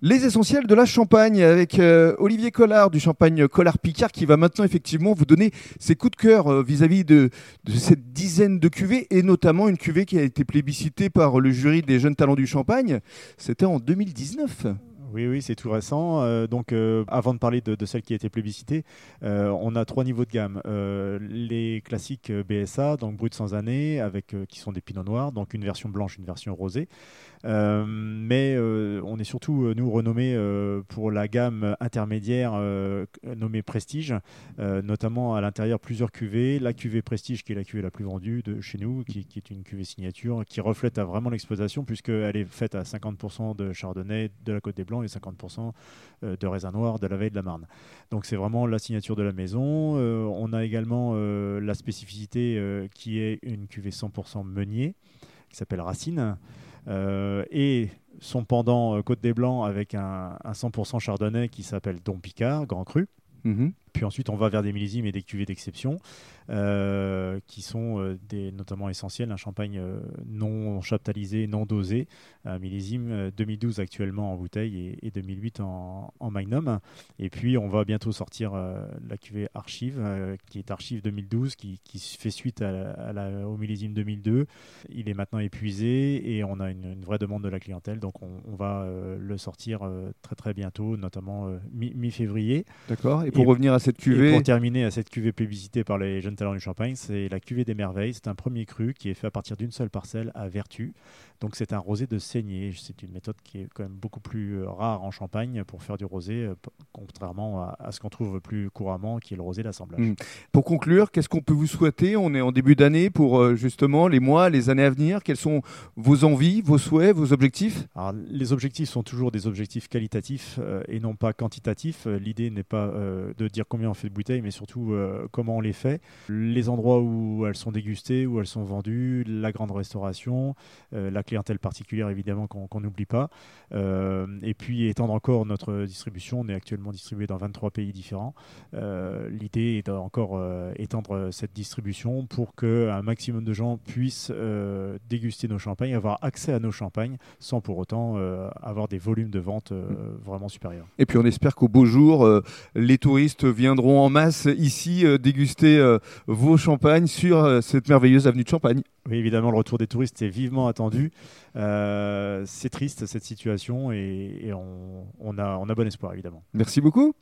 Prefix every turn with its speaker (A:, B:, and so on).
A: Les essentiels de la Champagne avec euh, Olivier Collard du Champagne Collard Picard qui va maintenant effectivement vous donner ses coups de cœur euh, vis-à-vis de, de cette dizaine de cuvées et notamment une cuvée qui a été plébiscitée par le jury des jeunes talents du Champagne. C'était en 2019.
B: Oui, oui, c'est tout récent. Euh, donc, euh, avant de parler de, celle qui a été plébiscitée, euh, on a trois niveaux de gamme. les classiques BSA, donc brut sans année, avec qui sont des pinots noirs, donc une version blanche, une version rosée. mais on est surtout, nous, renommés pour la gamme intermédiaire nommée Prestige, notamment à l'intérieur plusieurs cuvées. La cuvée Prestige, qui est la cuvée la plus vendue de chez nous, qui, est une cuvée signature, qui reflète vraiment l'exploitation, puisqu'elle est faite à 50% de chardonnay de la Côte des Blancs et 50% euh, de raisin noir de la veille de la Marne. Donc c'est vraiment la signature de la maison. Euh, on a également euh, la spécificité qui est une cuvée 100% meunier qui s'appelle Racine. et son pendant Côte des Blancs avec un, 100% chardonnay qui s'appelle Don Picard, Grand Cru. Mhm. Puis ensuite, on va vers des millésimes et des cuvées d'exception. Euh, qui sont euh, des, notamment essentiels. Un champagne euh, non chaptalisé, non dosé, un millésime 2012 actuellement en bouteille et, 2008 en, en, magnum. Et puis on va bientôt sortir la cuvée Archive, qui est Archive 2012, qui, qui fait suite à la, au millésime 2002. Il est maintenant épuisé et on a une, vraie demande de la clientèle, donc on, va le sortir très très bientôt, notamment mi-février.
A: D'accord. Et pour revenir à cette cuvée,
B: et pour terminer à cette cuvée publicité par les jeunes talent du champagne, c'est la cuvée des merveilles. C'est un premier cru qui est fait à partir d'une seule parcelle à Vertu. Donc c'est un rosé de saignée. C'est une méthode qui est quand même beaucoup plus euh, rare en Champagne pour faire du rosé, euh, contrairement à, ce qu'on trouve plus couramment, qui est le rosé d'assemblage. Mmh.
A: Pour conclure, qu'est-ce qu'on peut vous souhaiter? On est en début d'année pour euh, justement les mois, les années à venir. Quelles sont vos envies, vos souhaits, vos objectifs?
B: Alors, Les objectifs sont toujours des objectifs qualitatifs et non pas quantitatifs. L'idée n'est pas de dire combien on fait de bouteilles, mais surtout comment on les fait. Les endroits où elles sont dégustées, où elles sont vendues, la grande restauration, la clientèle particulière évidemment qu'on n'oublie pas. Euh, et puis étendre encore notre distribution, on est actuellement distribué dans 23 pays différents. Euh, l'idée est d'encore euh, étendre cette distribution pour qu'un maximum de gens puissent déguster nos champagnes, avoir accès à nos champagnes sans pour autant avoir des volumes de vente vraiment supérieurs.
A: Et puis on espère qu'au beau jour, les touristes viendront en masse ici déguster vos champagnes sur cette merveilleuse avenue de Champagne.
B: Oui, évidemment, le retour des touristes est vivement attendu. Euh, c'est triste cette situation et, on, a, on a bon espoir, évidemment.
A: Merci beaucoup.